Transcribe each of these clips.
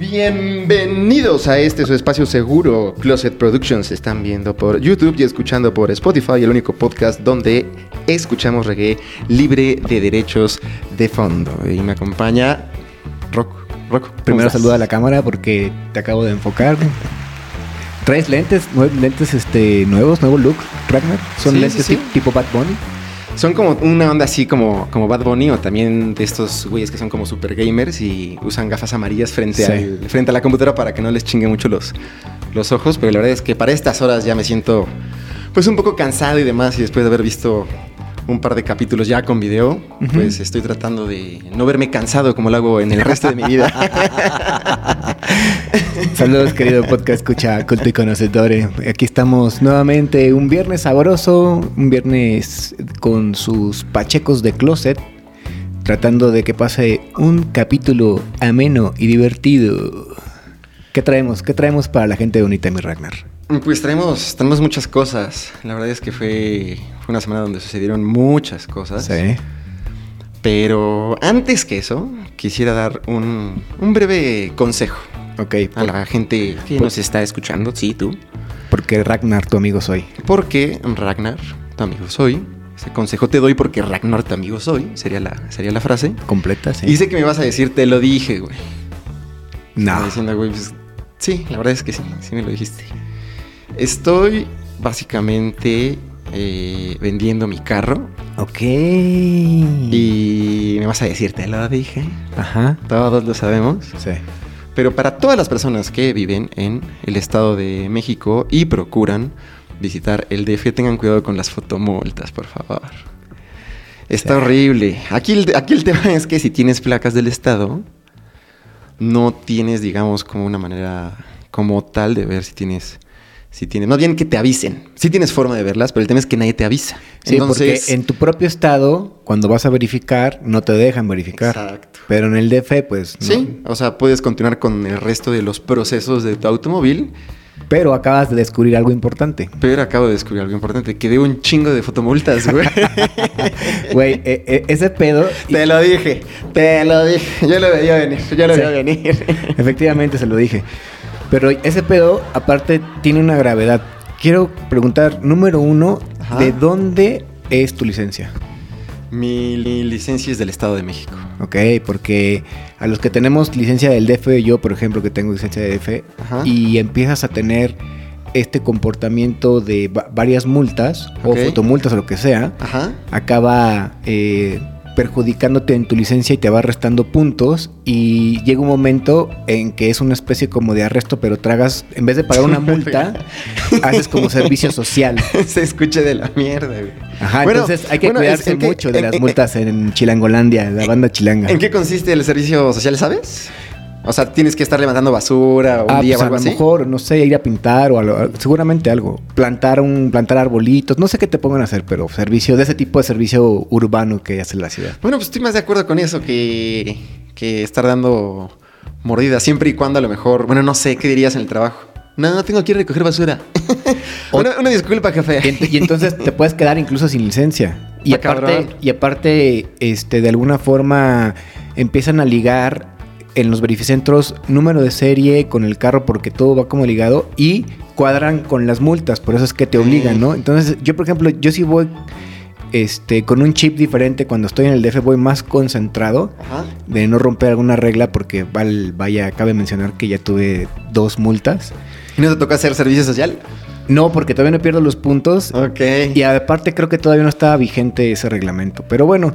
Bienvenidos a este su espacio seguro. Closet Productions están viendo por YouTube y escuchando por Spotify, el único podcast donde escuchamos reggae libre de derechos de fondo. Y me acompaña Rock. Rock, ¿cómo Primero estás? saluda a la cámara porque te acabo de enfocar. Traes lentes, lentes este, nuevos, nuevo look, Ragnar. Son Sí, lentes sí, sí. ti- tipo Bad Bunny. Son como una onda así como, como Bad Bunny o también de estos güeyes que son como super gamers y usan gafas amarillas frente, Sí. al- frente a la computadora para que no les chingue mucho los, los ojos. Pero la verdad es que para estas horas ya me siento pues un poco cansado y demás y después de haber visto un par de capítulos ya con video, pues estoy tratando de no verme cansado como lo hago en el resto de mi vida. Saludos, querido podcast, escucha, culto y conocedores. Aquí estamos nuevamente, un viernes sabroso, un viernes con sus pachecos de closet, tratando de que pase un capítulo ameno y divertido. ¿Qué traemos? ¿Qué traemos para la gente bonita, mi Ragnar? Pues traemos, tenemos muchas cosas. La verdad es que fue, fue una semana donde sucedieron muchas cosas. Sí. Pero antes que eso, quisiera dar un, un breve consejo Ok, a la gente que nos está escuchando, sí, tú. porque Ragnar, tu amigo soy. Porque Ragnar, tu amigo soy. Ese consejo te doy porque Ragnar, tu amigo soy. Sería la, sería la frase. ¿Completa? Sí. Y sé que me vas a decir, te lo dije, güey. No. Diciendo, güey, pues, sí, la verdad es que sí, sí me lo dijiste. Estoy básicamente eh, vendiendo mi carro Ok. y me vas a decir, te lo dije. Ajá. Todos lo sabemos. Sí. Pero para todas las personas que viven en el Estado de México y procuran visitar el DF, tengan cuidado con las fotomultas, por favor. Está Sí. horrible. Aquí el, aquí el tema es que si tienes placas del Estado, no tienes, digamos, como una manera como tal de ver si tienes... Si tienes, más bien que te avisen. Sí tienes forma de verlas, pero el tema es que nadie te avisa. Sí, porque en tu propio estado, cuando vas a verificar, no te dejan verificar. Exacto. Pero en el DF, pues no. Sí, o sea, puedes continuar con el resto de los procesos de tu automóvil, Pero acabas de descubrir algo importante. Pero acabo de descubrir algo importante, que debo un chingo de fotomultas, güey. Güey, eh, eh, ese pedo. te lo dije, te lo dije. Yo lo veía venir, yo lo veía venir. Efectivamente, se lo dije. Pero ese pedo, aparte, tiene una gravedad. Quiero preguntar, número uno, Ajá. ¿de dónde es tu licencia? Mi li- licencia es del Estado de México. Ok, porque a los que tenemos licencia del DF, yo por ejemplo que tengo licencia de DF, Ajá. y empiezas a tener este comportamiento de va- varias multas Ok. o fotomultas o lo que sea, Ajá. acaba eh, perjudicándote en tu licencia y te va restando puntos y llega un momento en que es una especie como de arresto, pero tragas, en vez de pagar una multa, haces como servicio social. Se escuche de la mierda, güey. Ajá, Bueno, entonces hay que bueno, cuidarse ¿en qué- mucho de en- las multas en Chilangolandia, la banda chilanga. ¿En qué consiste el servicio social, sabes? O sea, tienes que estar levantando basura un Ah, día pues o a algo lo así. mejor, no sé, ir a pintar o a lo- seguramente algo. Plantar un, plantar arbolitos, no sé qué te pongan a hacer, pero servicio, de ese tipo de servicio urbano que hace la ciudad. Bueno, pues estoy más de acuerdo con eso que, que estar dando mordidas siempre y cuando a lo mejor, bueno, no sé, ¿qué dirías en el trabajo? No, tengo que ir a recoger basura. una, una disculpa, jefe. Y, y entonces te puedes quedar incluso sin licencia. Y Está aparte, y aparte, este, de alguna forma empiezan a ligar en los verificentros número de serie con el carro porque todo va como ligado y cuadran con las multas, por eso es que te obligan, ¿no? Entonces, yo por ejemplo, yo sí voy este, con un chip diferente cuando estoy en el DF, voy más concentrado Ajá. de no romper alguna regla porque val- vaya, cabe mencionar que ya tuve dos multas. ¿Y no te toca hacer servicio social? No, porque todavía no pierdo los puntos Ok. y aparte creo que todavía no estaba vigente ese reglamento. Pero bueno,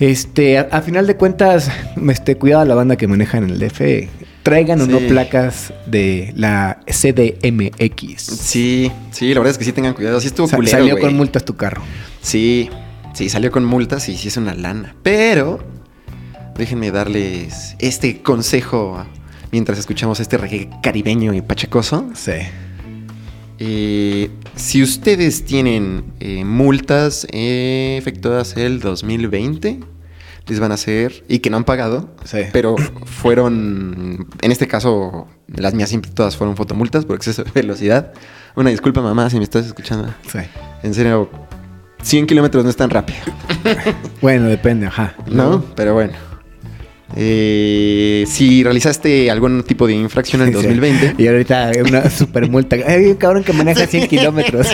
este, a, a final de cuentas, este, cuidado a la banda que maneja en el DF. Traigan o no placas de la CDMX. Sí, sí, la verdad es que sí tengan cuidado. Sí estuvo Sa- culero, salió con multas tu carro. Sí, sí, salió con multas y sí es una lana. Pero déjenme darles este consejo mientras escuchamos este reggae caribeño y pachecoso. Sí. Eh, si ustedes tienen eh, multas eh, efectuadas el 2020, les van a hacer, y que no han pagado, Sí. pero fueron, en este caso, las mías siempre todas fueron fotomultas por exceso de velocidad. Una disculpa, mamá, si me estás escuchando. Sí. En serio, 100 kilómetros no es tan rápido, Bueno, depende, ajá. ¿no? Pero bueno. Eh, si realizaste algún tipo de infracción en el 2020. Y ahorita una super multa. Hay un cabrón que maneja 100 kilómetros.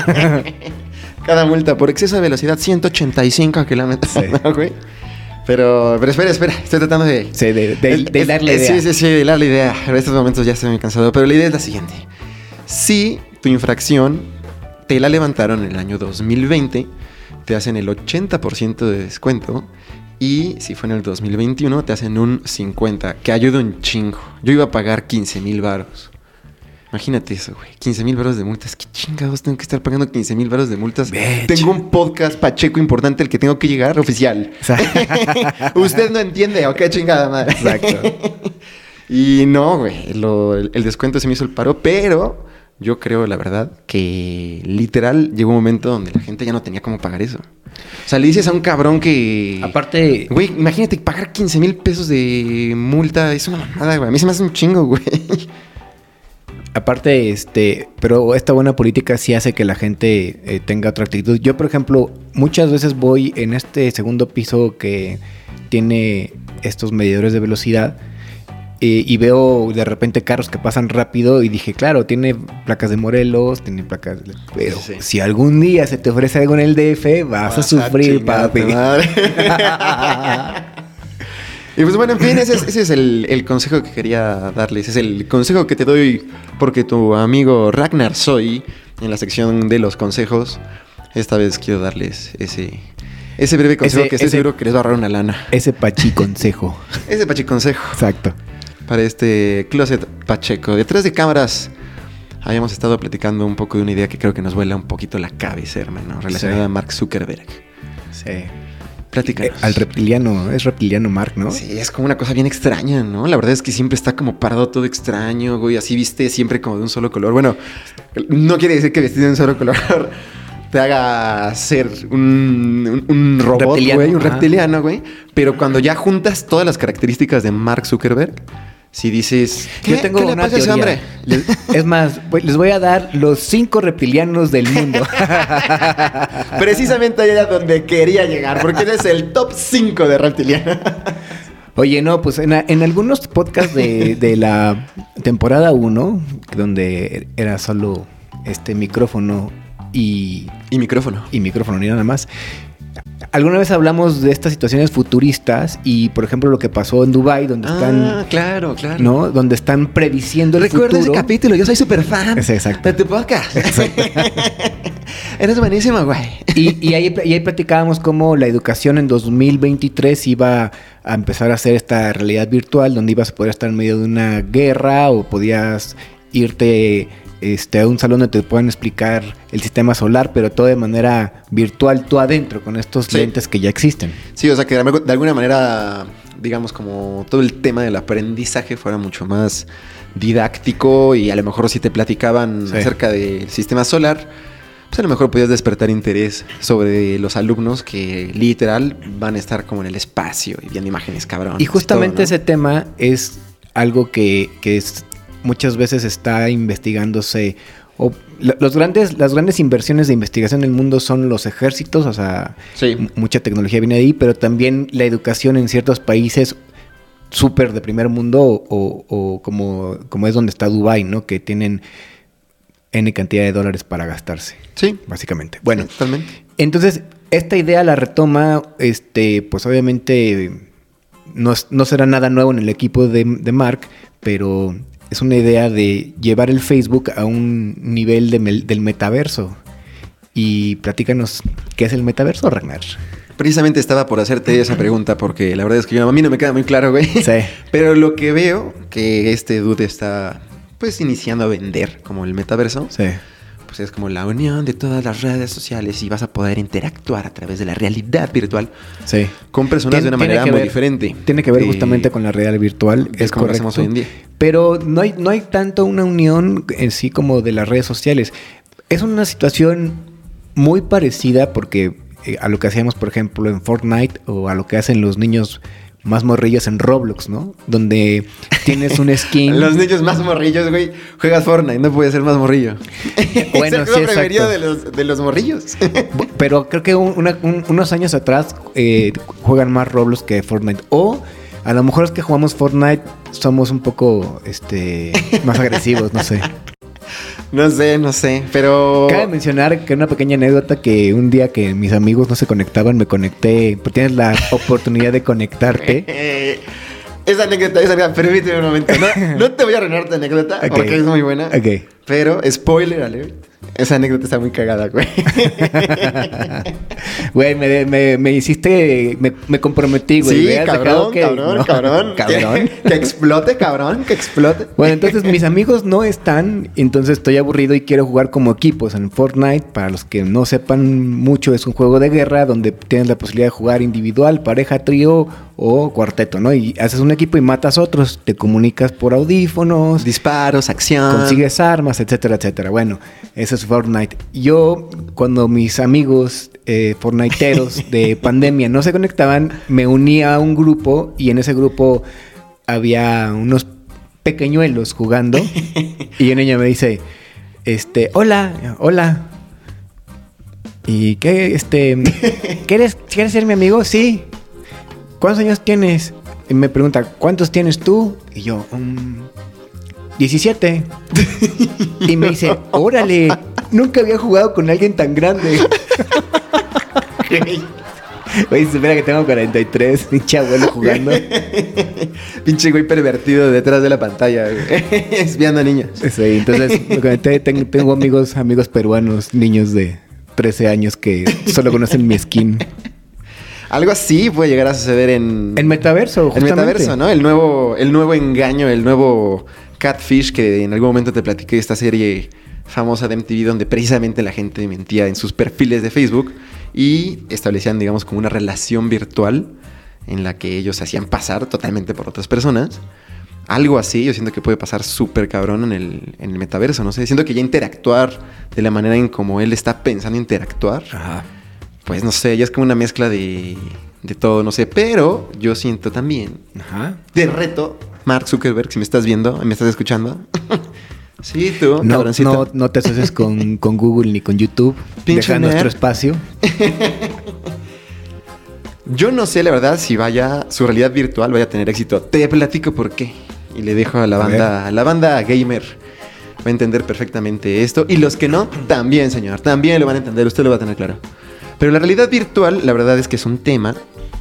Cada multa por exceso de velocidad, 185 kilómetros. Sí. ¿no, güey? Pero, pero espera, espera. Estoy tratando de... Sí, de, de, Es- de es- darle es- idea. Sí, sí, sí, de darle idea. En estos momentos ya estoy muy cansado. Pero la idea es la siguiente. Si tu infracción te la levantaron en el año 2020, te hacen el 80% de descuento. Y si fue en el 2021, te hacen un 50%, que ayuda un chingo. Yo iba a pagar 15 mil baros. Imagínate eso, güey. 15 mil baros de multas. ¿Qué chingados tengo que estar pagando 15 mil baros de multas? Bitch. Tengo un podcast pacheco importante al que tengo que llegar oficial. Usted no entiende, ¿o qué chingada madre? Exacto. y no, güey, el, el descuento se me hizo el paro, pero yo creo, la verdad, que literal llegó un momento donde la gente ya no tenía cómo pagar eso. O sea, le dices a un cabrón que... Aparte, Güey, imagínate pagar 15 mil pesos de multa, es una mamada, güey. A mí se me hace un chingo, güey. Aparte, este, pero esta buena política sí hace que la gente eh, tenga otra actitud. Yo, por ejemplo, muchas veces voy en este segundo piso que tiene estos medidores de velocidad eh, y veo de repente carros que pasan rápido y dije, claro, tiene placas de Morelos, tiene placas... de- Pero Sí. si algún día se te ofrece algo en el DF, vas, a sufrir, chingarte, papi. y pues bueno, en fin, ese es, ese es el, el consejo que quería darles. Es el consejo que te doy porque tu amigo Ragnar Soy, en la sección de los consejos, esta vez quiero darles ese, ese breve consejo Ese- que estoy ese- seguro que les va a ahorrar una lana. Ese pachi consejo. Ese pachi consejo Exacto. para este closet pacheco. Detrás de cámaras habíamos estado platicando un poco de una idea que creo que nos vuela un poquito la cabeza, hermano, relacionada Sí. a Mark Zuckerberg. Sí. Platícanos. Eh, al reptiliano, es reptiliano Mark, ¿no? Sí, es como una cosa bien extraña, ¿no? La verdad es que siempre está como parado todo extraño, güey. Así viste siempre como de un solo color. Bueno, no quiere decir que vestido de un solo color te haga ser un, un- un robot, Reptiliano, güey, un reptiliano, güey. Pero cuando ya juntas todas las características de Mark Zuckerberg, si dices, ¿qué, Yo tengo ¿qué le una pasa teoría. hombre? Les- es más, voy- les voy a dar los cinco reptilianos del mundo. Precisamente allá era donde quería llegar, porque eres el top 5 de reptiliano. Oye, no, pues en, a- en algunos podcasts de, de la temporada 1, donde era solo este micrófono y, y micrófono. y micrófono ni nada más. Alguna vez hablamos de estas situaciones futuristas y, por ejemplo, lo que pasó en Dubai, donde están, Ah, claro, claro. ¿no? Donde están prediciendo el Recuerda ese futuro. capítulo, yo soy súper fan Es exacto. de tu podcast. Eres buenísimo, güey. Y, y ahí, y ahí platicábamos cómo la educación en 2023 iba a empezar a hacer esta realidad virtual donde ibas a poder estar en medio de una guerra o podías irte este, a un salón donde te puedan explicar el sistema solar, pero todo de manera virtual, tú adentro, con estos Sí. lentes que ya existen. Sí, o sea, que de alguna manera, digamos, como todo el tema del aprendizaje fuera mucho más didáctico y a lo mejor si te platicaban Sí. acerca del sistema solar, pues a lo mejor podías despertar interés sobre los alumnos que literal van a estar como en el espacio y viendo imágenes cabrón. Y justamente ese tema es algo que, que es- muchas veces está investigándose. O, los grandes, las grandes inversiones de investigación en el mundo son los ejércitos, o sea, Sí. mucha tecnología viene ahí, pero también la educación en ciertos países súper de primer mundo o, o como, como es donde está Dubai, ¿no? Que tienen N cantidad de dólares para gastarse, Sí. básicamente. Bueno, totalmente. entonces, esta idea la retoma, este, pues obviamente no, es- no será nada nuevo en el equipo de, de Mark, pero es una idea de llevar el Facebook a un nivel de mel- del metaverso. Y platícanos, ¿qué es el metaverso, Ragnar? Precisamente estaba por hacerte esa pregunta porque la verdad es que yo- a mí no me queda muy claro, güey. Sí. Pero lo que veo que este dude está pues iniciando a vender como el metaverso, Sí. Pues es como la unión de todas las redes sociales y vas a poder interactuar a través de la realidad virtual Sí. con personas de una manera muy diferente. Tiene que ver Eh, justamente con la realidad virtual, es es como lo correcto. hacemos hoy en día. Pero no hay, no hay tanto una unión en sí como de las redes sociales. Es una situación muy parecida porque eh, a lo que hacíamos, por ejemplo, en Fortnite o a lo que hacen los niños más morrillos en Roblox, ¿no? Donde tienes un skin. Los niños más morrillos, güey, juegas Fortnite, no puede ser más morrillo. Bueno, es sí, preferido exacto. de los, de los morrillos. Pero creo que un- una- un- unos años atrás eh, juegan más Roblox que Fortnite. O A lo mejor es que jugamos Fortnite somos un poco este más agresivos, no sé. No sé, no sé, pero... Cabe mencionar que una pequeña anécdota que un día que mis amigos no se conectaban, me conecté, pues tienes la oportunidad de conectarte. esa anécdota, esa anécdota, permíteme un momento. No, no te voy a arruinar tu anécdota porque es muy buena. Ok. Pero, spoiler alert, esa anécdota está muy cagada, güey. Güey, me, me, me hiciste, me, me comprometí, güey. sí, Me cabrón, que- cabrón, no, cabrón. cabrón. Que, que explote, cabrón, que explote. Bueno, entonces mis amigos no están, entonces estoy aburrido y quiero jugar como equipos en Fortnite. Para los que no sepan mucho, es un juego de guerra donde tienes la posibilidad de jugar individual, pareja, trío o cuarteto, ¿no? Y haces un equipo y matas otros, te comunicas por audífonos, Disparos, acción. consigues armas, etcétera, etcétera. Bueno, eso es Fortnite. Yo, cuando mis amigos eh, fortniteros de pandemia no se conectaban, me uní a un grupo y en ese grupo había unos pequeñuelos jugando y una niña me dice, este, hola, hola. ¿Y qué, este, ¿quieres, ¿quieres ser mi amigo? Sí. ¿Cuántos años tienes? Y me pregunta, ¿cuántos tienes tú? Y yo, "Mm, 17. y me dice, órale, nunca había jugado con alguien tan grande. Oye, espera que tengo 43, pinche abuelo jugando. Pinche güey pervertido detrás de la pantalla. Espiando a niños. Sí, entonces me conecté, ten- tengo amigos, amigos peruanos, niños de 13 años que solo conocen mi skin. Algo así puede llegar a suceder en... En metaverso, El justamente. metaverso, ¿no? El nuevo, el nuevo engaño, el nuevo catfish que en algún momento te platiqué esta serie famosa de MTV donde precisamente la gente mentía en sus perfiles de Facebook y establecían, digamos, como una relación virtual en la que ellos se hacían pasar totalmente por otras personas. Algo así, yo siento que puede pasar súper cabrón en el, en el metaverso, no sé. Siento que ya interactuar de la manera en como él está pensando interactuar, Ajá. pues no sé, ya es como una mezcla de, de todo, no sé. Pero yo siento también Ajá. de reto, Mark Zuckerberg, si me estás viendo, me estás escuchando. sí, tú, No, cabroncito. no, no te asocies con, con Google ni con YouTube. Pinche Deja nuestro espacio. Yo no sé, la verdad, si vaya, su realidad virtual vaya a tener éxito. Te platico por qué. Y le dejo a la A banda, a la banda gamer. Va a entender perfectamente esto. Y los que no, también, señor. También lo van a entender. Usted lo va a tener claro. Pero la realidad virtual, la verdad es que es un tema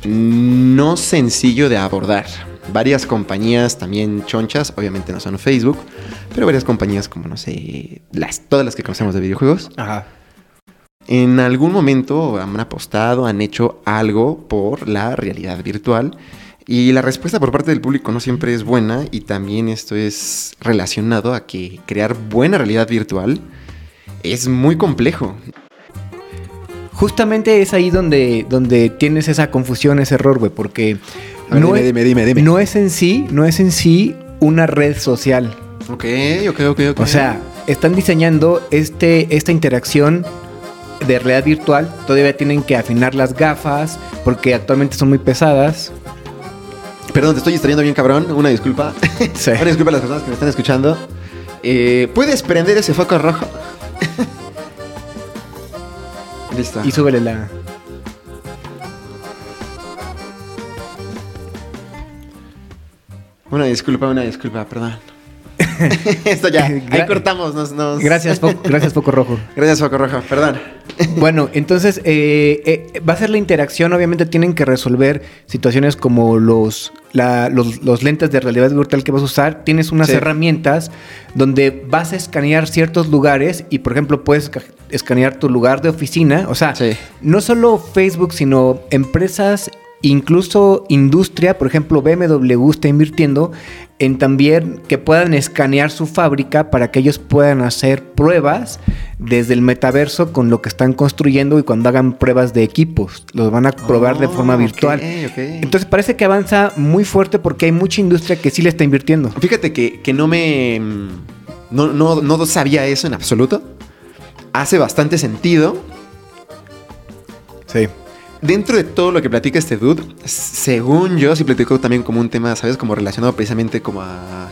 no sencillo de abordar. Varias compañías también chonchas, obviamente no son Facebook, pero varias compañías como, no sé, las, todas las que conocemos de videojuegos, Ajá. en algún momento han apostado, han hecho algo por la realidad virtual. Y la respuesta por parte del público no siempre es buena y también esto es relacionado a que crear buena realidad virtual es muy complejo. Justamente es ahí donde, donde tienes esa confusión, ese error, güey, porque ver, no, dime, es, dime, dime, dime. no es en sí, no es en sí una red social. Ok, ok, ok, ok. O sea, están diseñando este, esta interacción de realidad virtual. Todavía tienen que afinar las gafas porque actualmente son muy pesadas. Perdón, te estoy distrayendo bien cabrón, una disculpa. Sí. Una disculpa a las personas que me están escuchando. Eh, ¿Puedes prender ese foco rojo? Listo. Y súbele la. Una disculpa, una disculpa, perdón. Esto ya, ahí cortamos. Nos, nos- Gracias, Fo- gracias, Foco Rojo. Gracias, foco rojo, perdón. Bueno, entonces eh, eh, va a ser la interacción. Obviamente tienen que resolver situaciones como los, la- los, los lentes de realidad virtual que vas a usar. Tienes unas Sí. herramientas donde vas a escanear ciertos lugares y, por ejemplo, puedes escanear tu lugar de oficina. O sea, Sí. no solo Facebook, sino empresas, incluso industria. Por ejemplo, BMW está invirtiendo en también que puedan escanear su fábrica para que ellos puedan hacer pruebas desde el metaverso con lo que están construyendo y cuando hagan pruebas de equipos. Los van a probar de forma ok, virtual. Entonces parece que avanza muy fuerte porque hay mucha industria que sí le está invirtiendo. Fíjate que, que no me. mm, No, no, no sabía eso en absoluto. Hace bastante sentido. Sí. Dentro de todo lo que platica este dude, según yo, sí platicó también como un tema, ¿sabes? Como relacionado precisamente como a.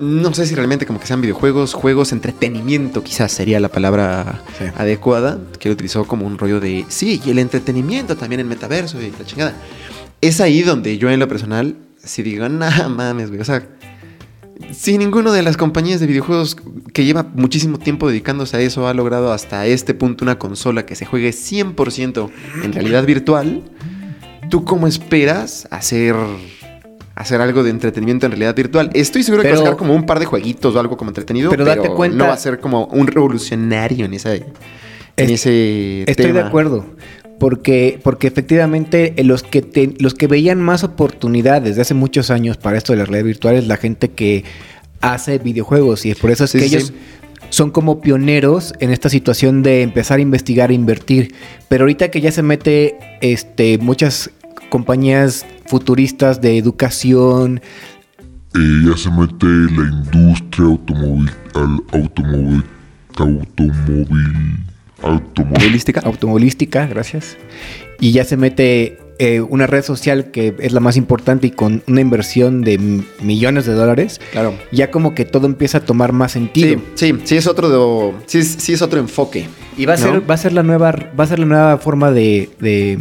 No sé si realmente como que sean videojuegos, juegos, entretenimiento, quizás sería la palabra Sí. adecuada, que él utilizó como un rollo de, sí, y el entretenimiento también en metaverso y la chingada. es ahí donde yo en lo personal, si digo, nada mames, güey, o sea, si ninguno de las compañías de videojuegos que lleva muchísimo tiempo dedicándose a eso ha logrado hasta este punto una consola que se juegue 100% en realidad virtual, ¿tú cómo esperas hacer, hacer algo de entretenimiento en realidad virtual? Estoy seguro que va a Pero- sacar como un par de jueguitos o algo como entretenido, Pero pero, date cuenta- no va a ser como un revolucionario en, esa, en Es- ese Estoy tema. de acuerdo. Porque, porque efectivamente eh, los que, te- los que veían más oportunidades desde hace muchos años para esto de la realidad virtual es la gente que hace videojuegos y por eso es Sí, que sí, ellos son como pioneros en esta situación de empezar a investigar e invertir. Pero ahorita que ya se mete este, muchas compañías futuristas de educación, Eh, ya se mete la industria automóvil, al automóvil, automóvil, automóvil. ¿Realística? automovilística, gracias. Y ya se mete eh, una red social que es la más importante y con una inversión de millones de dólares, Claro. ya como que todo empieza a tomar más sentido. Sí, sí, sí es otro de- sí, es- sí es otro enfoque. Y va a ser, va a ser la nueva, va a ser la nueva forma de, de,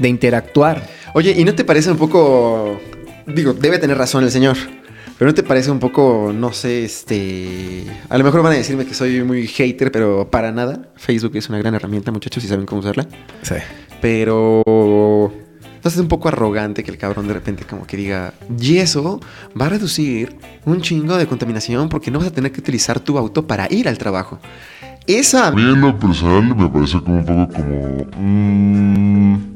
de interactuar. Oye, ¿y no te parece un poco. Digo, debe tener razón el señor. Pero no te parece un poco, no sé, este. A lo mejor van a decirme que soy muy hater, pero para nada. Facebook es una gran herramienta, muchachos, si saben cómo usarla. Sí. Pero. No es un poco arrogante que el cabrón de repente como que diga, y eso va a reducir un chingo de contaminación porque no vas a tener que utilizar tu auto para ir al trabajo. Esa A mí en lo personal me parece como un poco como... mm,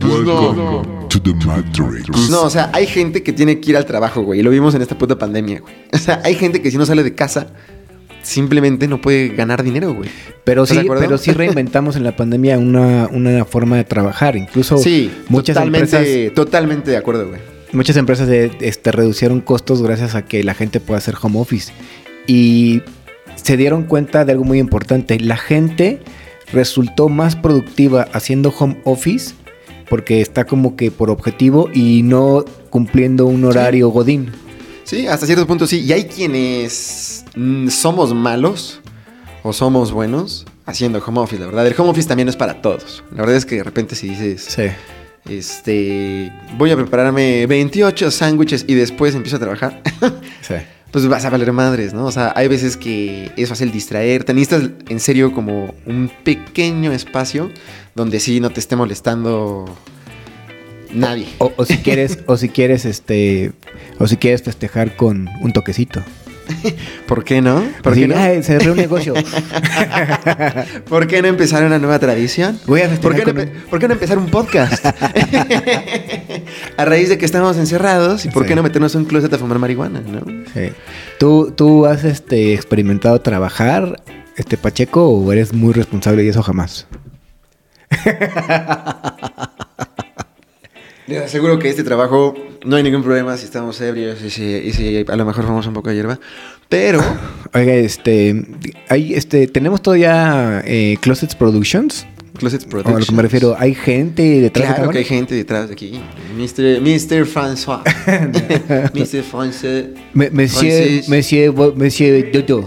pues no. to the Matrix. No, o sea, hay gente que tiene que ir al trabajo, güey. Y lo vimos en esta puta pandemia, güey. O sea, hay gente que si no sale de casa, simplemente no puede ganar dinero, güey. Pero ¿Estás sí, pero sí reinventamos en la pandemia una, una forma de trabajar. Incluso Sí, muchas totalmente, empresas, totalmente de acuerdo, güey. muchas empresas de- este, reducieron costos gracias a que la gente pueda hacer home office. Y se dieron cuenta de algo muy importante. La gente resultó más productiva haciendo home office porque está como que por objetivo y no cumpliendo un horario godín. Sí, hasta cierto punto sí. Y hay quienes mm, somos malos o somos buenos haciendo home office, la verdad. El home office también no es para todos. La verdad es que de repente si dices, Sí. este, voy a prepararme 28 sándwiches y después empiezo a trabajar, Sí. Pues vas a valer madres, ¿no? O sea, hay veces que es fácil distraer. Te necesitas en serio como un pequeño espacio donde sí no te esté molestando nadie. O, o si quieres, o si quieres, este, o si quieres festejar con un toquecito. ¿Por qué no? ¿Por qué no? "Ay, cerré un negocio. ¿Por qué no empezar una nueva tradición? Voy a ¿Por qué, no, por qué no empezar un podcast? a raíz de que estamos encerrados, ¿y por Sí. qué no meternos en un closet a fumar marihuana, no? Sí. ¿Tú, tú has este, experimentado trabajar, este Pacheco, o eres muy responsable y eso jamás? Les aseguro que este trabajo no hay ningún problema si estamos ebrios y si, y si a lo mejor fumamos un poco de hierba. Pero, Oiga, este, hay, este, tenemos todavía eh, Closets Productions. Closet O a Productions. lo que me refiero, hay gente detrás Claro de que hay gente detrás de aquí. Mr. Mr. François. Mr. François. Monsieur. Monsieur, Monsieur Dodo.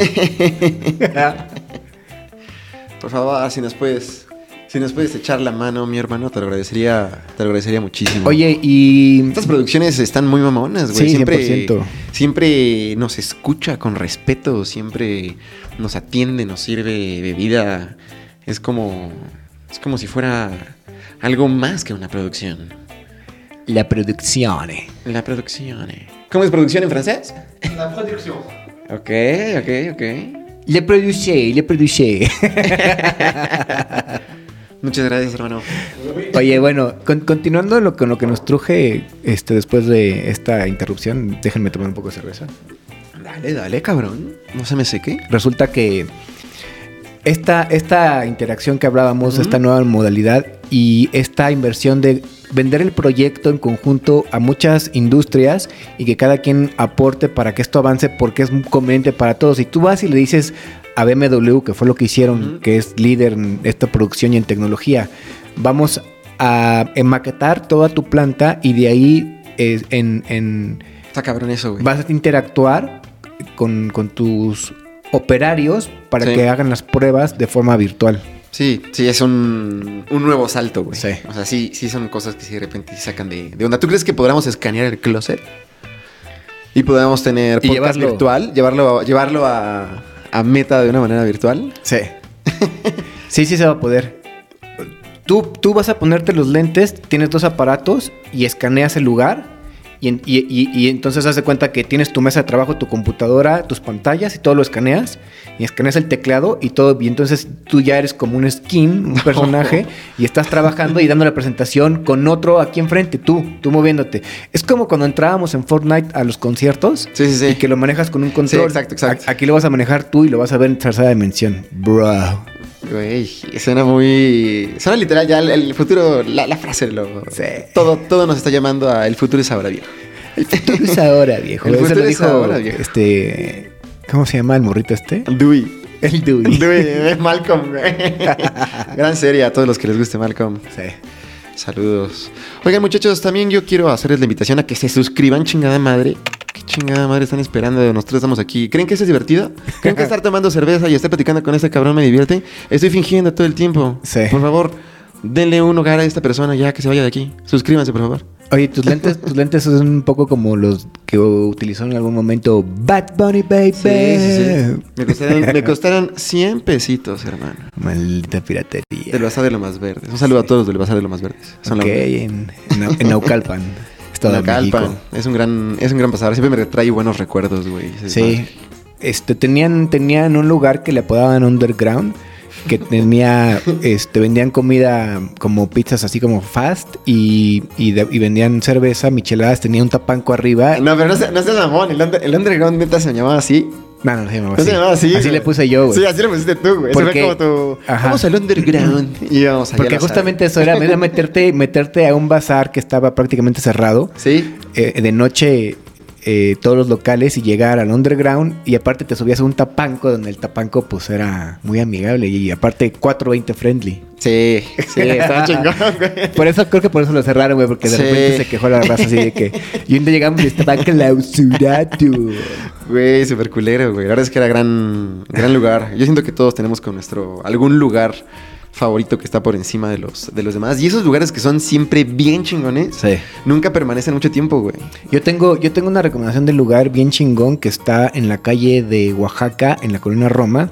Por favor, si nos puedes, si nos puedes echar la mano, mi hermano, te lo agradecería, te lo agradecería muchísimo. Oye, y Estas producciones están muy mamonas, güey. Sí, siempre, 100%. siempre nos escucha con respeto, siempre nos atiende, nos sirve bebida. Es como, es como si fuera algo más que una producción. la producción. La producción. ¿Cómo es producción en francés? La producción. Ok, ok, ok. Le produce, le produce. Muchas gracias, hermano. Oye, bueno, con- continuando lo, con lo que nos truje este, después de esta interrupción, déjenme tomar un poco de cerveza. Dale, dale, cabrón. No se me seque. Resulta que esta, esta interacción que hablábamos, esta nueva modalidad y esta inversión de vender el proyecto en conjunto a muchas industrias y que cada quien aporte para que esto avance porque es conveniente para todos. Y tú vas y le dices a BMW, que fue lo que hicieron, que es líder en esta producción y en tecnología, vamos a maquetar toda tu planta y de ahí eh, en- en Está cabrón eso, güey. vas a interactuar con, con tus operarios para Sí. que hagan las pruebas de forma virtual. Sí, sí, es un, un nuevo salto, güey. Sí. O sea, sí, sí son cosas que sí de repente sacan de, de onda. ¿Tú crees que podamos escanear el closet? Y podamos tener Y podcast llevarlo- virtual, llevarlo, llevarlo a, a meta de una manera virtual. Sí. sí, sí se va a poder. Tú, tú vas a ponerte los lentes, tienes dos aparatos y escaneas el lugar. Y, en- y- y- y entonces haz de cuenta que tienes tu mesa de trabajo, tu computadora, tus pantallas y todo lo escaneas. Y escaneas el teclado y todo. Y entonces tú ya eres como un skin, un personaje. y estás trabajando y dando la presentación con otro aquí enfrente, tú, tú moviéndote. Es como cuando entrábamos en Fortnite a los conciertos. Sí, sí, sí. Y que lo manejas con un control. exacto, exacto. A- Aquí lo vas a manejar tú y lo vas a ver en tercera dimensión. Bro. Güey, suena muy... Suena literal ya el, el futuro, la, la frase, lo, Sí. todo, todo nos está llamando a el futuro es ahora, viejo. El futuro es ahora, viejo. El Eso futuro es ahora, viejo. este. ¿Cómo se llama el morrito este? Dewey. El Dewey. Dewey, es Malcolm, güey. Gran serie a todos los que les guste Malcolm. Sí. Saludos. Oigan, muchachos, también yo quiero hacerles la invitación a que se suscriban, chingada madre. ¿Qué chingada madre están esperando? Nosotros estamos aquí. ¿Creen que eso es divertido? ¿Creen que estar tomando cerveza y estar platicando con este cabrón me divierte? Estoy fingiendo todo el tiempo. Sí. Por favor, denle un hogar a esta persona ya que se vaya de aquí. Suscríbanse, por favor. Oye, tus lentes, tus lentes son un poco como los que utilizó en algún momento Bad Bunny Baby. Me costaron, me costaron 100 pesitos, hermano. Maldita piratería. Del Bazar de lo Más Verdes. Un saludo a todos del Bazar de lo Más Verdes. Son ok, la en, en, en Naucalpan, Estado de. México. Es un gran, es un gran bazar. Siempre me trae buenos recuerdos, güey. Sí. Este, tenían, tenían un lugar que le apodaban Underground. Que tenía, este, vendían comida como pizzas así como fast y, y, de- y vendían cerveza, micheladas, tenía un tapanco arriba. No, pero no seas no seas mamón. El, under- el underground neta se llamaba así. No, no, no se llamaba No así. güey. le puse yo, güey. Sí, así le pusiste tú, güey. Porque- fue como tu. Ajá. Vamos al underground. Y. Porque a la justamente eso era, era meterte, meterte a un bazar que estaba prácticamente cerrado. Sí. eh, de noche eh, todos los locales y llegar al underground y aparte te subías a un tapanco donde el tapanco pues era muy amigable y aparte 420 friendly. Sí, sí, estaba chingón, güey. Por eso creo que por eso lo cerraron, güey, porque de Sí. repente se quejó la raza así de que y un día llegamos y estaba clausurado. Güey, súper culero, güey. La verdad es que era gran, gran lugar. Yo siento que todos tenemos con nuestro algún lugar favorito que está por encima de los, de los demás. Y esos lugares que son siempre bien chingones, Sí. nunca permanecen mucho tiempo, güey. Yo tengo, yo tengo una recomendación del lugar bien chingón que está en la calle de Oaxaca, en la colonia Roma.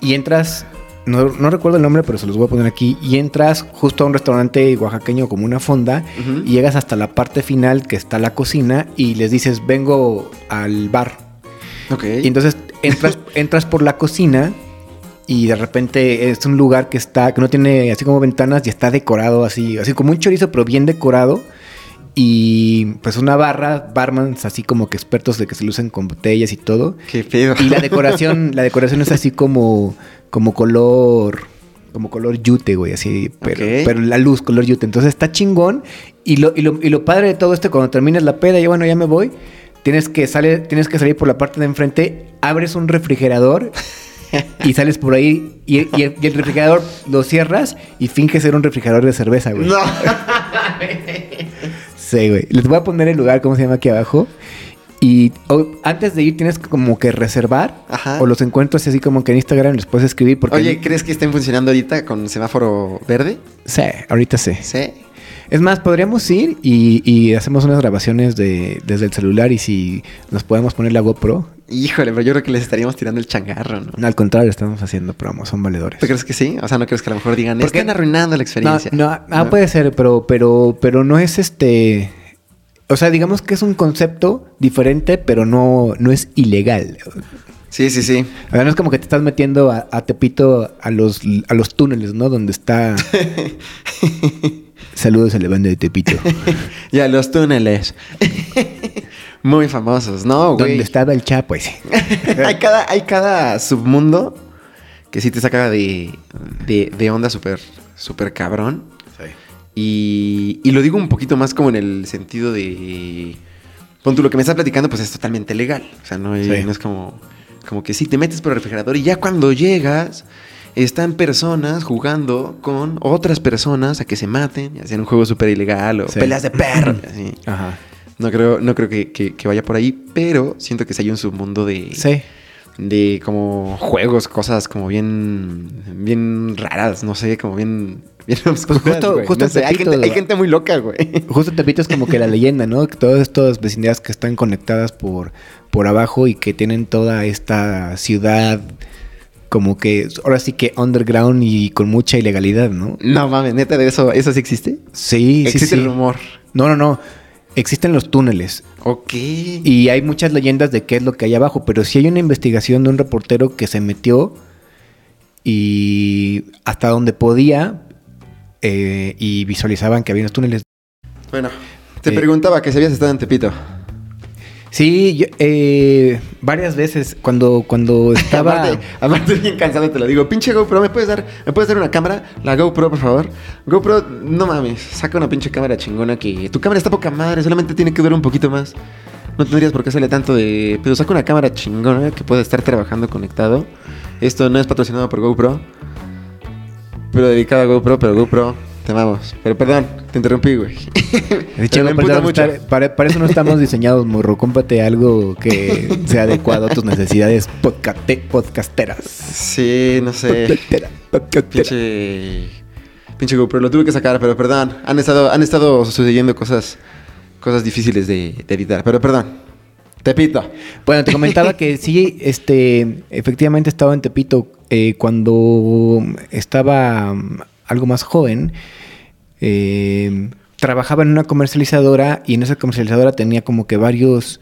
Y entras, no, no recuerdo el nombre, pero se los voy a poner aquí. Y entras justo a un restaurante oaxaqueño como una fonda. Y llegas hasta la parte final que está la cocina. Y les dices, vengo al bar. Ok. Y entonces entras, entras por la cocina. Y de repente es un lugar que está, que no tiene así como ventanas y está decorado así, así como un chorizo, pero bien decorado. Y pues una barra, barmans así como que expertos de que se lucen con botellas y todo. Qué pedo. Y la decoración, la decoración es así como, como color, como color yute, güey, así, pero, pero la luz, color yute. Entonces está chingón. Y lo, y lo, y lo padre de todo esto, cuando terminas la peda, y bueno, ya me voy, tienes que, sale, tienes que salir por la parte de enfrente, abres un refrigerador y sales por ahí y, y el, y el refrigerador lo cierras y finges ser un refrigerador de cerveza, güey. No. Sí, güey. Les voy a poner el lugar, ¿cómo se llama aquí abajo? Y antes de ir tienes como que reservar. Ajá. O los encuentros así como que en Instagram les puedes escribir. Porque Oye, ¿crees que estén funcionando ahorita con semáforo verde? Sí, ahorita sí. Sí. Es más, podríamos ir y, y hacemos unas grabaciones de, desde el celular y si nos podemos poner la GoPro. Híjole, pero yo creo que les estaríamos tirando el changarro, ¿no? No, al contrario, estamos haciendo promo, son valedores. ¿Tú crees que sí? O sea, ¿no crees que a lo mejor digan, Porque- están arruinando la experiencia? no, ah, puede ser, pero, pero, pero no es este. O sea, digamos que es un concepto diferente, pero no, no es ilegal. Sí, sí, sí. O sea, no es como que te estás metiendo a, a Tepito a los, a los túneles, ¿no? Donde está. Saludos a la banda de Tepito. Ya, los túneles. Muy famosos, ¿no, güey? donde estaba el Chapo, ese. hay, cada, hay cada submundo que sí te saca de, de, de onda súper súper cabrón. Y, y lo digo un poquito más como en el sentido de... Pon tú, lo que me estás platicando pues es totalmente legal. O sea, no, hay- Sí. no es como, como que sí, te metes por el refrigerador y ya cuando llegas están personas jugando con otras personas a que se maten y hacen un juego súper ilegal o Sí. peleas de así. Ajá. No creo, no creo que, que- que vaya por ahí, pero siento que sí hay un submundo de, Sí. de como juegos, cosas como bien, bien raras, no sé, como bien, bien justo- güey. justo No sé, hay, gente, hay güey. gente muy loca, güey. Justo Tepito es como que la leyenda, ¿no? Que todas estas vecindades que están conectadas por, por abajo y que tienen toda esta ciudad como que ahora sí que underground y con mucha ilegalidad, ¿no? No mames, neta, de eso, ¿eso sí existe? Sí, sí, existe sí. el rumor. No, no, no. Existen los túneles Ok. y hay muchas leyendas de qué es lo que hay abajo, pero sí hay una investigación de un reportero que se metió y hasta donde podía eh, y visualizaban que había unos túneles. Bueno, te Eh, preguntaba que si habías estado en Tepito. Sí, yo, eh, varias veces cuando, cuando estaba... Aparte, aparte bien cansado te lo digo. Pinche GoPro, ¿me puedes dar, ¿me puedes dar una cámara? La GoPro, por favor. GoPro, no mames, saca una pinche cámara chingona que tu cámara está poca madre, solamente tiene que durar un poquito más. No tendrías por qué hacerle tanto de... Pero saca una cámara chingona que pueda estar trabajando conectado. Esto no es patrocinado por GoPro. Pero dedicado a GoPro, pero GoPro, te amamos. Pero perdón, te interrumpí, güey. De hecho, Pero me emputa para, mucho. para- para eso no estamos diseñados, morro. Cómprate algo que sea adecuado a tus necesidades podcate- podcasteras. Sí, no sé. Podcastera, podcastera. Pinche. Pinche GoPro, lo tuve que sacar, pero perdón. Han estado, han estado sucediendo cosas. Cosas difíciles de, de evitar. Pero perdón. Tepito. Bueno, te comentaba que sí, este, efectivamente estaba en Tepito eh, cuando estaba algo más joven. eh, trabajaba en una comercializadora y en esa comercializadora tenía como que varios,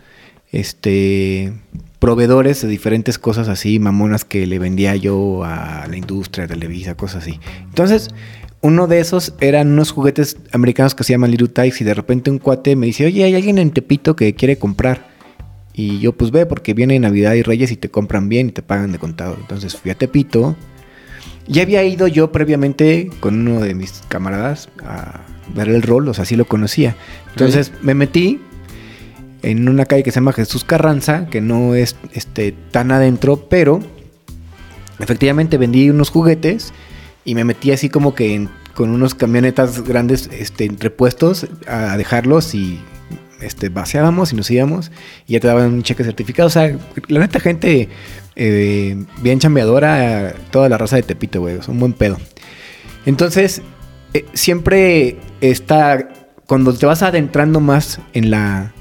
este, proveedores de diferentes cosas así, mamonas que le vendía yo a la industria, a Televisa, cosas así. Entonces, uno de esos eran unos juguetes americanos que se llaman Little Tikes y de repente un cuate me dice, oye, hay alguien en Tepito que quiere comprar. Y yo pues ve porque viene Navidad y Reyes y te compran bien y te pagan de contado. Entonces fui a Tepito. Ya había ido yo previamente con uno de mis camaradas a ver el rol, o sea, sí lo conocía. Entonces me metí en una calle que se llama Jesús Carranza, que no es este, tan adentro, pero efectivamente vendí unos juguetes y me metí así como que en- con unos camionetas grandes este, entrepuestos a dejarlos y este, vaciábamos y nos íbamos y ya te daban un cheque certificado. O sea, la neta gente eh, bien chambeadora, toda la raza de Tepito, güey, es un buen pedo. Entonces, eh, siempre está, cuando te vas adentrando más en la,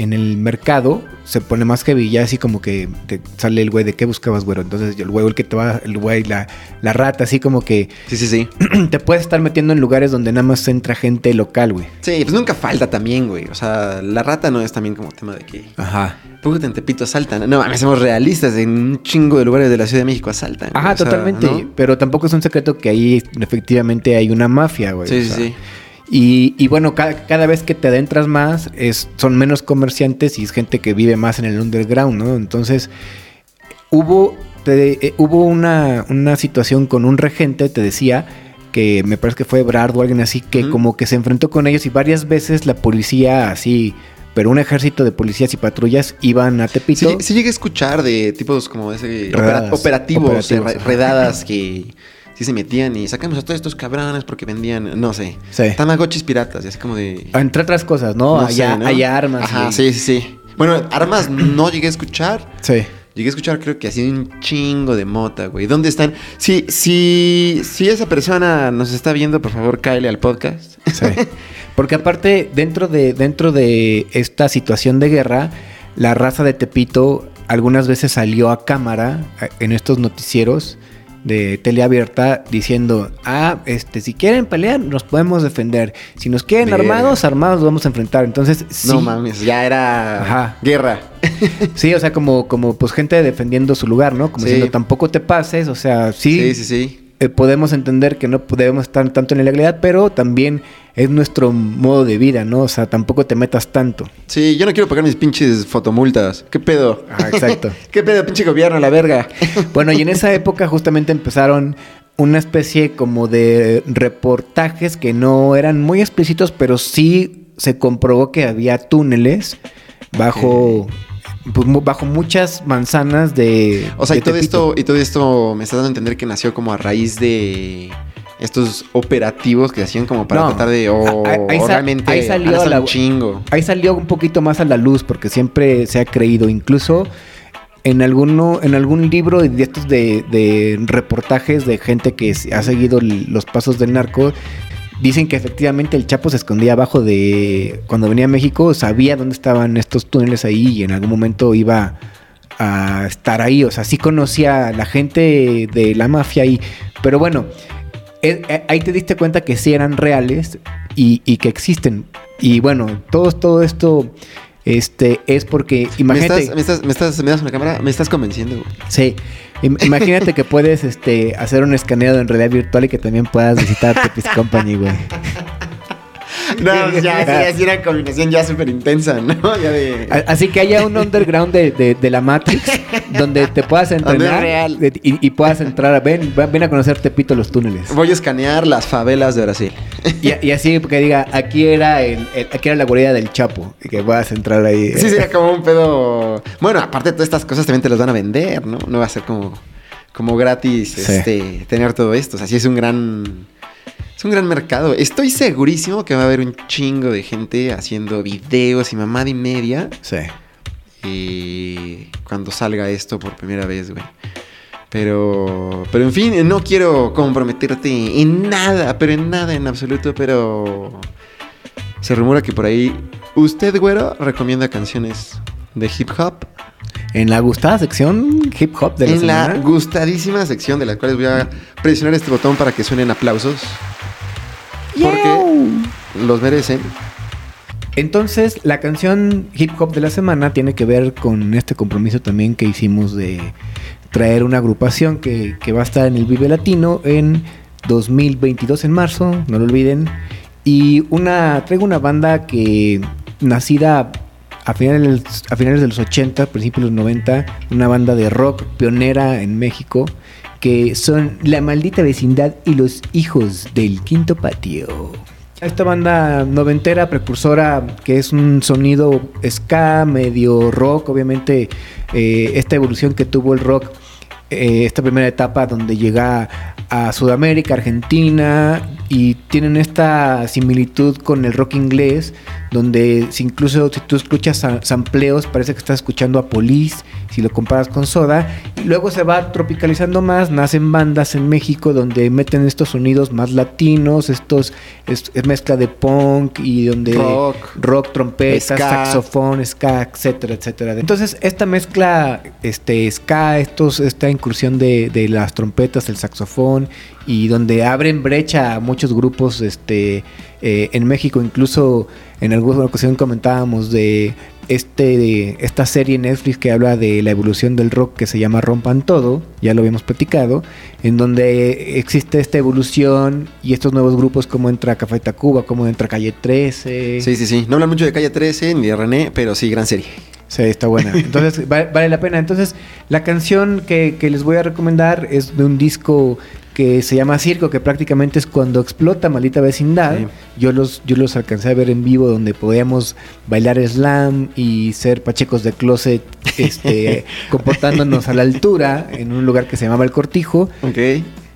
en el mercado, se pone más heavy, ya así como que te sale el güey de qué buscabas, güero. Entonces, el güey, el que te va, el güey, la, la rata, así como que Sí, sí, sí. te puedes estar metiendo en lugares donde nada más entra gente local, güey. Sí, pues nunca falta también, güey. O sea, la rata no es también como tema de que. Ajá. Poco en Tepito asaltan. No, mames, somos realistas. En un chingo de lugares de la Ciudad de México asaltan. güey. Ajá, O sea, totalmente. ¿no? Pero tampoco es un secreto que ahí efectivamente hay una mafia, güey. Sí, o sí, sí. Y, y bueno, ca- cada, vez que te adentras más, es, son menos comerciantes y es gente que vive más en el underground, ¿no? Entonces, hubo, te- eh, hubo una, una situación con un regente, te decía, que me parece que fue Brad o alguien así, que como que se enfrentó con ellos y varias veces la policía así, pero un ejército de policías y patrullas iban a Sí, Tepito. sí llegué a escuchar de tipos como ese Redadas. opera- operativos, Operativos, eh, redadas que sí se metían y sacamos a todos estos cabrones porque vendían, no sé, Sí. tamagotchis piratas y así como de... Entre otras cosas, ¿no? no sé, allá, ¿no? allá armas. Ajá, y- sí, sí, sí. Bueno, armas no llegué a escuchar. Sí. Llegué a escuchar creo que así un chingo de mota, güey. ¿Dónde están? Si, si, si esa persona nos está viendo, por favor, cáele al podcast. Sí. Porque aparte, dentro de, dentro de esta situación de guerra, la raza de Tepito algunas veces salió a cámara eh, en estos noticieros de teleabierta diciendo, ah, este, si quieren pelear, nos podemos defender. Si nos quieren armados, armados nos vamos a enfrentar. Entonces, sí, No mames, ya era Ajá. guerra. sí, o sea, como, como pues gente defendiendo su lugar, ¿no? Como Sí. diciendo, tampoco te pases, o sea, Sí, sí, sí. Eh, podemos entender que no debemos estar tanto en la ilegalidad, pero también es nuestro modo de vida, ¿no? O sea, tampoco te metas tanto. Sí, yo no quiero pagar mis pinches fotomultas. ¿Qué pedo? Ah, exacto. ¿Qué pedo, pinche gobierno, la verga? bueno, y en esa época justamente empezaron una especie como de reportajes que no eran muy explícitos, pero sí se comprobó que había túneles bajo, pues, bajo muchas manzanas de... O sea, de y todo Tepito. esto, y todo esto me está dando a entender que nació como a raíz de estos operativos que hacían como para No, tratar de o, ahí- realmente ahí salió la- un chingo. Ahí salió un poquito más a la luz porque siempre se ha creído, incluso en alguno, en algún libro de estos de, de reportajes de gente que ha seguido los pasos del narco, dicen que efectivamente el Chapo se escondía abajo de. Cuando venía a México, sabía dónde estaban estos túneles ahí y en algún momento iba a estar ahí. O sea, sí conocía a la gente de la mafia ahí. Pero bueno, eh, eh, ahí te diste cuenta que sí eran reales y, y que existen. Y bueno, todo, todo esto este, es porque, ¿Me imagínate. estás, me, estás, me, estás, me das una cámara? Me estás convenciendo. Sí. Im- Imagínate que puedes este, hacer un escaneado en realidad virtual y que también puedas visitar Pepis Company, güey. No, ya, sí, una combinación ya súper intensa, ¿no? Ya de... A- Así que haya un underground de, de- de la Matrix donde te puedas entrenar real. y, y puedas entrar ven, ven ven a conocer Tepito los túneles. Voy a escanear las favelas de Brasil. Y, y así que diga, aquí era el, el- aquí era la guarida del Chapo. Y que puedas entrar ahí. Sí, sería como un pedo. Bueno, aparte de todas estas cosas también te las van a vender, ¿no? No va a ser como, como gratis Sí. este, tener todo esto. O sea, sí es un gran. Es un gran mercado. Estoy segurísimo que va a haber un chingo de gente haciendo videos y mamada y media. Sí. Y cuando salga esto por primera vez, güey. Pero, pero en fin, no quiero comprometerte en nada, pero en nada en absoluto, pero se rumora que por ahí usted, güero, recomienda canciones de hip hop En la gustada sección hip hop de la en la gustadísima sección de la cual voy a presionar este botón para que suenen aplausos. Porque los merecen. Entonces, la canción hip hop de la semana tiene que ver con este compromiso también que hicimos de traer una agrupación que, que va a estar en el Vive Latino en 2022 en marzo, no lo olviden. Y una traigo una banda que nacida a finales, a finales de los 80, principios de los 90, una banda de rock pionera en México que son La Maldita Vecindad y los Hijos del Quinto Patio. Esta banda noventera, precursora, que es un sonido ska, medio rock, obviamente eh, esta evolución que tuvo el rock, eh, esta primera etapa donde llega a Sudamérica, Argentina, y tienen esta similitud con el rock inglés, donde si incluso si tú escuchas sa- sampleos, parece que estás escuchando a Police, si lo comparas con Soda, y luego se va tropicalizando más, nacen bandas en México donde meten estos sonidos más latinos, estos es, es mezcla de punk y donde Rock. rock trompetas, Ska. saxofón, ska, etcétera, etcétera. Entonces, esta mezcla, este, ska, estos, esta incursión de, de las trompetas, el saxofón, y donde abren brecha a muchos grupos, este, eh, en México, incluso en alguna ocasión comentábamos de este, esta serie en Netflix que habla de la evolución del rock que se llama Rompan Todo, ya lo habíamos platicado, en donde existe esta evolución y estos nuevos grupos como entra Café Tacuba, como entra Calle 13. Sí, sí, sí. No hablan mucho de Calle 13 ni de René, pero sí, gran serie. Sí, está buena. Entonces, va- vale la pena. Entonces, la canción que, que les voy a recomendar es de un disco que se llama Circo, que prácticamente es cuando explota Maldita Vecindad. Sí. Yo los yo los alcancé a ver en vivo donde podíamos bailar slam y ser pachecos de closet, este, comportándonos a la altura en un lugar que se llamaba El Cortijo.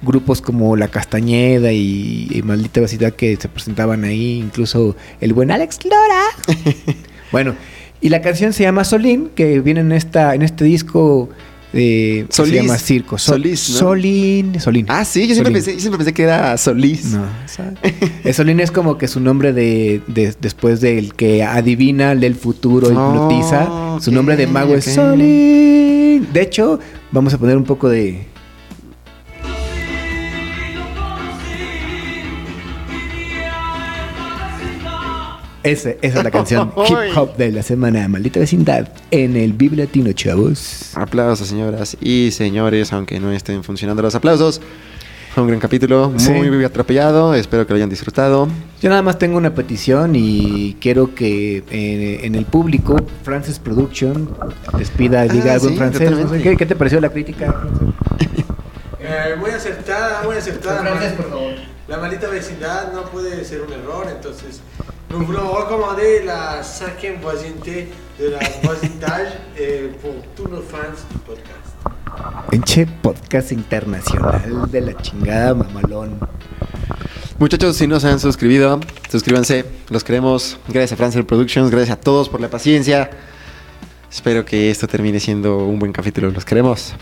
Grupos como La Castañeda y, y Maldita Vecindad que se presentaban ahí, incluso el buen Alex Lora. bueno, y la canción se llama Solín, que viene en esta en este disco eh, Solís. se llama Circo. So- Solís, ¿no? Solín, Solín. Ah, sí, yo siempre, pensé, yo siempre pensé que era Solís. No, eh, Solín es como que su nombre de, de- después del que adivina, lee el futuro, Oh, hipnotiza. Su nombre de mago es. Solín. De hecho, vamos a poner un poco de. Ese- esa es la canción hip hop de la semana Maldita Vecindad en el Vive Latino, chavos. Aplausos, señoras y señores, aunque no estén funcionando los aplausos. Fue un gran capítulo, muy, Sí. muy atropellado. Espero que lo hayan disfrutado. Yo nada más tengo una petición y quiero que eh, en el público Francis Production despida, diga Ah, algo en sí, francés. no sé. ¿qué, qué te pareció la crítica? Eh, muy acertada, muy acertada. Francés, por favor. La maldita vecindad no puede ser un error, entonces nous voulons recommander la cinquième voisinité de la voisinage eh, pour tous nos fans du podcast. Enche podcast internacional de la chingada mamalón. Muchachos, si no se han suscribido, suscríbanse. Los queremos. Gracias a Francer Productions. Gracias a todos por la paciencia. Espero que esto termine siendo un buen capítulo. Los queremos.